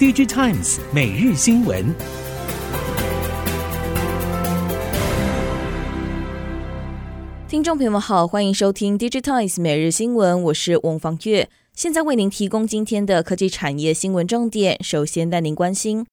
DigiTimes 每日新闻。听众朋友们好，欢迎收听 DigiTimes 每日新闻，我是翁方月，现在为您提供今天的科技产业新闻重点。首先带您关心，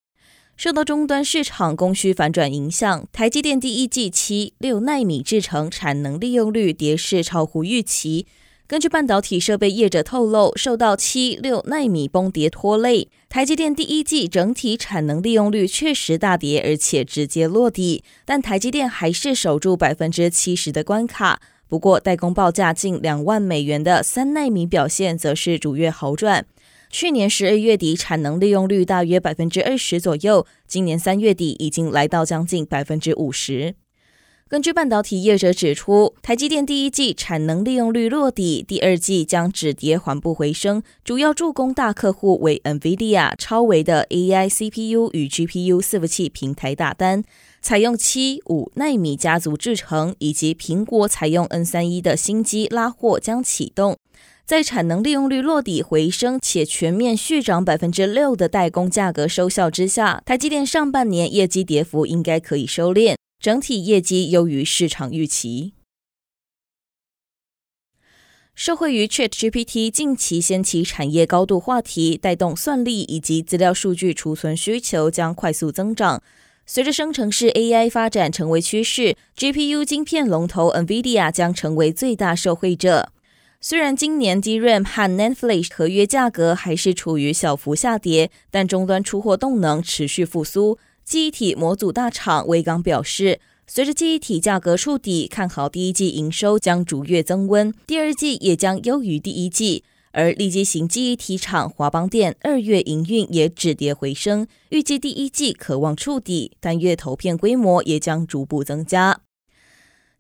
受到终端市场供需反转影响，台积电第一季七六纳米制程产能利用率跌势超乎预期。根据半导体设备业者透露，受到七六奈米崩跌拖累，台积电第一季整体产能利用率确实大跌，而且直接落底。但台积电还是守住百分之七十的关卡。不过，代工报价近两万美元的三奈米表现则是逐月好转。去年十二月底产能利用率大约百分之二十左右，今年三月底已经来到将近百分之五十。根据半导体业者指出，台积电第一季产能利用率落底，第二季将止跌缓步回升。主要助攻大客户为 NVIDIA 超微的 AI CPU 与 GPU 伺服器平台大单，采用七五奈米家族制程，以及苹果采用 N 三一的新机拉货将启动。在产能利用率落底回升且全面续涨百分之六的代工价格收效之下，台积电上半年业绩跌幅应该可以收敛。整体业绩优于市场预期。受惠于 ChatGPT 近期掀起产业高度话题，带动算力以及资料数据储存需求将快速增长。随着生成式 AI 发展成为趋势，GPU 晶片龙头 NVIDIA 将成为最大受惠者。虽然今年 DRAM 和 NAND Flash 合约价格还是处于小幅下跌，但终端出货动能持续复苏。记忆体模组大厂威刚表示，随着记忆体价格触底，看好第一季营收将逐月增温，第二季也将优于第一季。而立积型记忆体厂华邦电二月营运也止跌回升，预计第一季可望触底，单月投片规模也将逐步增加。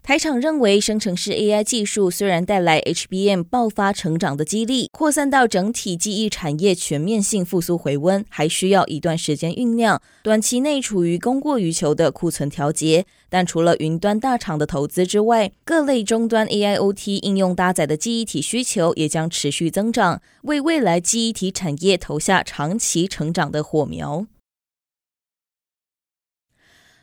台厂认为，生成式 AI 技术虽然带来 HBM 爆发成长的激励，扩散到整体记忆产业全面性复苏回温，还需要一段时间酝酿。短期内处于供过于求的库存调节，但除了云端大厂的投资之外，各类终端 AIoT 应用搭载的记忆体需求也将持续增长，为未来记忆体产业投下长期成长的火苗。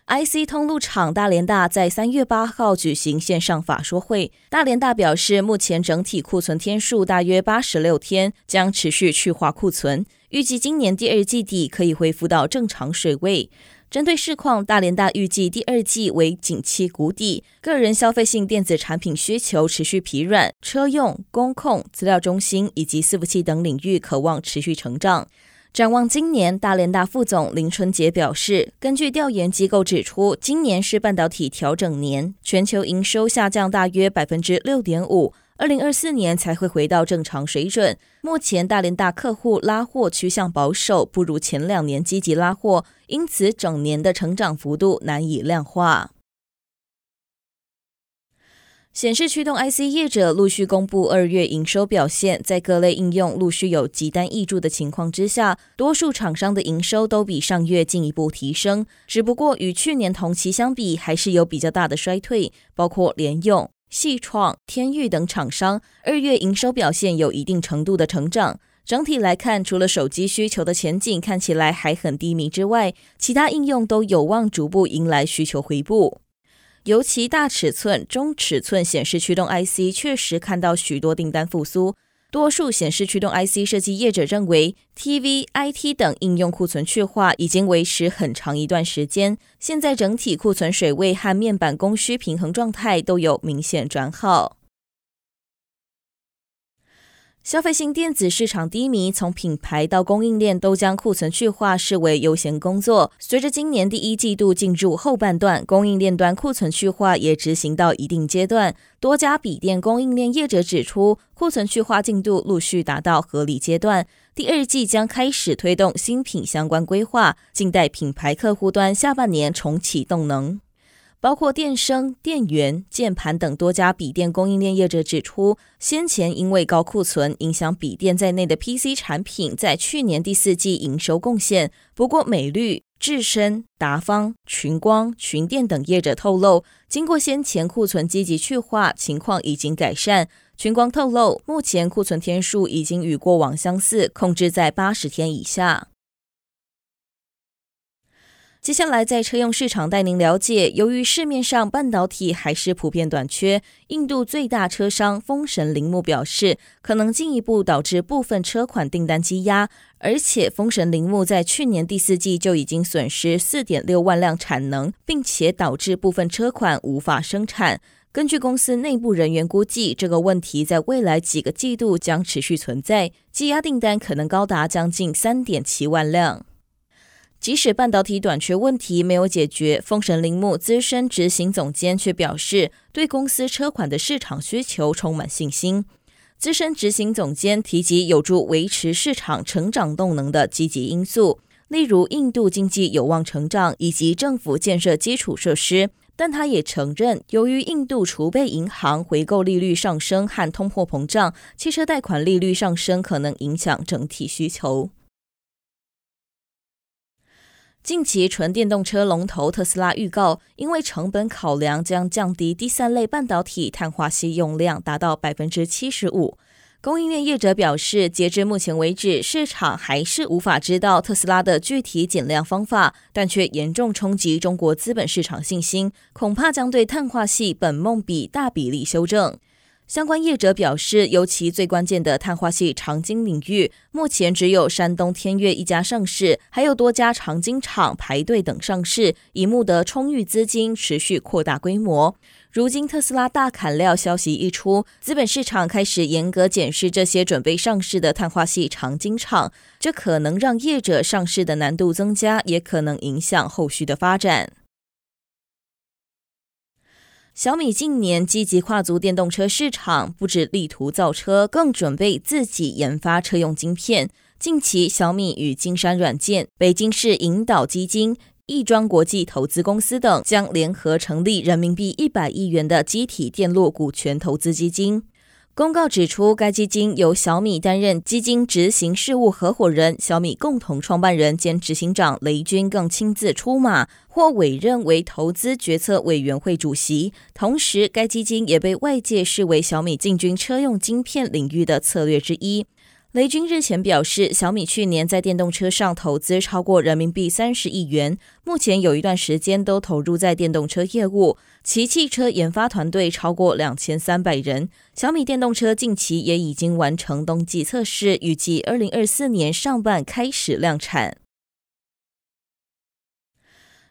IC 通路厂大连大在三月八号举行线上法说会。大连大表示，目前整体库存天数大约八十六天，将持续去化库存，预计今年第二季底可以恢复到正常水位。针对市况，大连大预计第二季为景气谷底，个人消费性电子产品需求持续疲软，车用、工控、资料中心以及伺服器等领域可望持续成长。展望今年，大联大副总林春杰表示，根据调研机构指出，今年是半导体调整年，全球营收下降大约百分之六点五，二零二四年才会回到正常水准。目前大联大客户拉货趋向保守，不如前两年积极拉货，因此整年的成长幅度难以量化。显示驱动 IC 业者陆续公布二月营收表现，在各类应用陆续有急单挹注的情况之下，多数厂商的营收都比上月进一步提升。只不过与去年同期相比，还是有比较大的衰退，包括联咏、矽创、天钰等厂商，二月营收表现有一定程度的成长。整体来看，除了手机需求的前景看起来还很低迷之外，其他应用都有望逐步迎来需求回补。尤其大尺寸、中尺寸显示驱动 IC 确实看到许多订单复苏。多数显示驱动 IC 设计业者认为，TV、IT 等应用库存去化已经维持很长一段时间，现在整体库存水位和面板供需平衡状态都有明显转好。消费性电子市场低迷，从品牌到供应链都将库存去化视为优先工作。随着今年第一季度进入后半段，供应链端库存去化也执行到一定阶段。多家笔电供应链业者指出，库存去化进度陆续达到合理阶段，第二季将开始推动新品相关规划，静待品牌客户端下半年重启动能。包括电声、电源、键盘等多家笔电供应链业者指出，先前因为高库存影响笔电在内的 PC 产品，在去年第四季营收贡献。不过，美绿、智深、达方、群光、群电等业者透露，经过先前库存积极去化，情况已经改善。群光透露，目前库存天数已经与过往相似，控制在八十天以下。接下来在车用市场带您了解，由于市面上半导体还是普遍短缺，印度最大车商风神铃木表示，可能进一步导致部分车款订单积压，而且风神铃木在去年第四季就已经损失四点六万辆产能，并且导致部分车款无法生产。根据公司内部人员估计，这个问题在未来几个季度将持续存在，积压订单可能高达将近三点七万辆。即使半导体短缺问题没有解决，丰神铃木资深执行总监却表示，对公司车款的市场需求充满信心。资深执行总监提及有助维持市场成长动能的积极因素，例如印度经济有望成长以及政府建设基础设施。但他也承认，由于印度储备银行回购利率上升和通货膨胀，汽车贷款利率上升可能影响整体需求。近期，纯电动车龙头特斯拉预告，因为成本考量，将降低第三类半导体碳化矽用量，达到百分之七十五。供应链业者表示，截至目前为止，市场还是无法知道特斯拉的具体减量方法，但却严重冲击中国资本市场信心，恐怕将对碳化系本梦比大比例修正。相关业者表示，尤其最关键的碳化系长晶领域，目前只有山东天悦一家上市，还有多家长晶厂排队等上市，以募得充裕资金，持续扩大规模。如今特斯拉大砍料消息一出，资本市场开始严格检视这些准备上市的碳化系长晶厂，这可能让业者上市的难度增加，也可能影响后续的发展。小米近年积极跨足电动车市场，不止力图造车，更准备自己研发车用晶片。近期，小米与金山软件、北京市引导基金、亦庄国际投资公司等将联合成立人民币一百亿元的集体电路股权投资基金。公告指出，该基金由小米担任基金执行事务合伙人，小米共同创办人兼执行长雷军更亲自出马，或委任为投资决策委员会主席。同时，该基金也被外界视为小米进军车用晶片领域的策略之一。雷军日前表示，小米去年在电动车上投资超过人民币三十亿元，目前有一段时间都投入在电动车业务，其汽车研发团队超过两千三百人。小米电动车近期也已经完成冬季测试，预计二零二四年上半开始量产。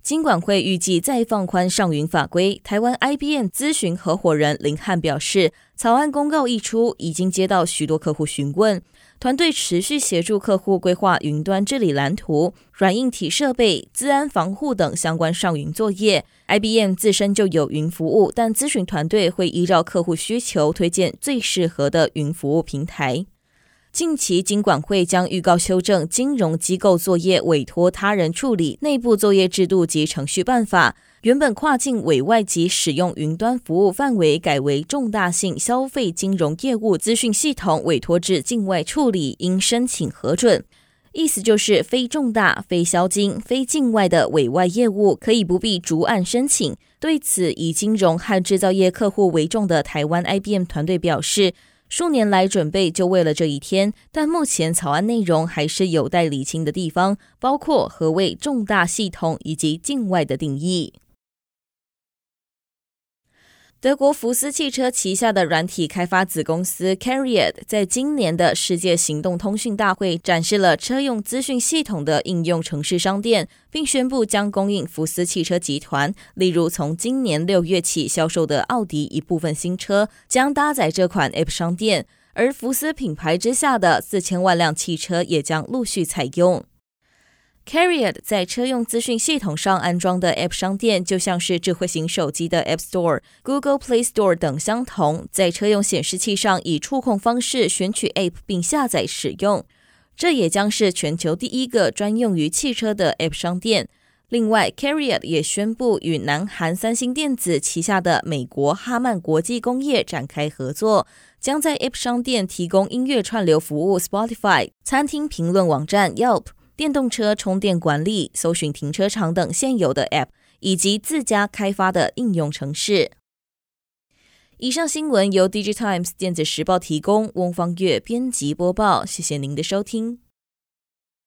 金管会预计再放宽上云法规。台湾 IBM 咨询合伙人林汉表示，草案公告一出，已经接到许多客户询问。团队持续协助客户规划云端治理蓝图、软硬体设备、资安防护等相关上云作业。IBM 自身就有云服务，但咨询团队会依照客户需求推荐最适合的云服务平台。近期，金管会将预告修正金融机构作业委托他人处理内部作业制度及程序办法。原本跨境委外及使用云端服务范围改为重大性消费金融业务资讯系统委托至境外处理，应申请核准。意思就是非重大、非销金、非境外的委外业务可以不必逐案申请。对此，以金融和制造业客户为重的台湾 IBM 团队表示，数年来准备就为了这一天，但目前草案内容还是有待理清的地方，包括何谓重大系统以及境外的定义。德国福斯汽车旗下的软体开发子公司 Carried 在今年的世界行动通讯大会展示了车用资讯系统的应用城市商店，并宣布将供应福斯汽车集团。例如，从今年六月起销售的奥迪一部分新车将搭载这款 App 商店，而福斯品牌之下的四千万辆汽车也将陆续采用。Cariad 在车用资讯系统上安装的 App 商店，就像是智慧型手机的 App Store、Google Play Store 等相同，在车用显示器上以触控方式选取 App 并下载使用。这也将是全球第一个专用于汽车的 App 商店。另外，Cariad 也宣布与南韩三星电子旗下的美国哈曼国际工业展开合作，将在 App 商店提供音乐串流服务 Spotify、餐厅评论网站 Yelp。电动车充电管理、搜寻停车场等现有的 App，以及自家开发的应用程式。以上新闻由 DigiTimes 电子时报提供，翁方月编辑播报。谢谢您的收听。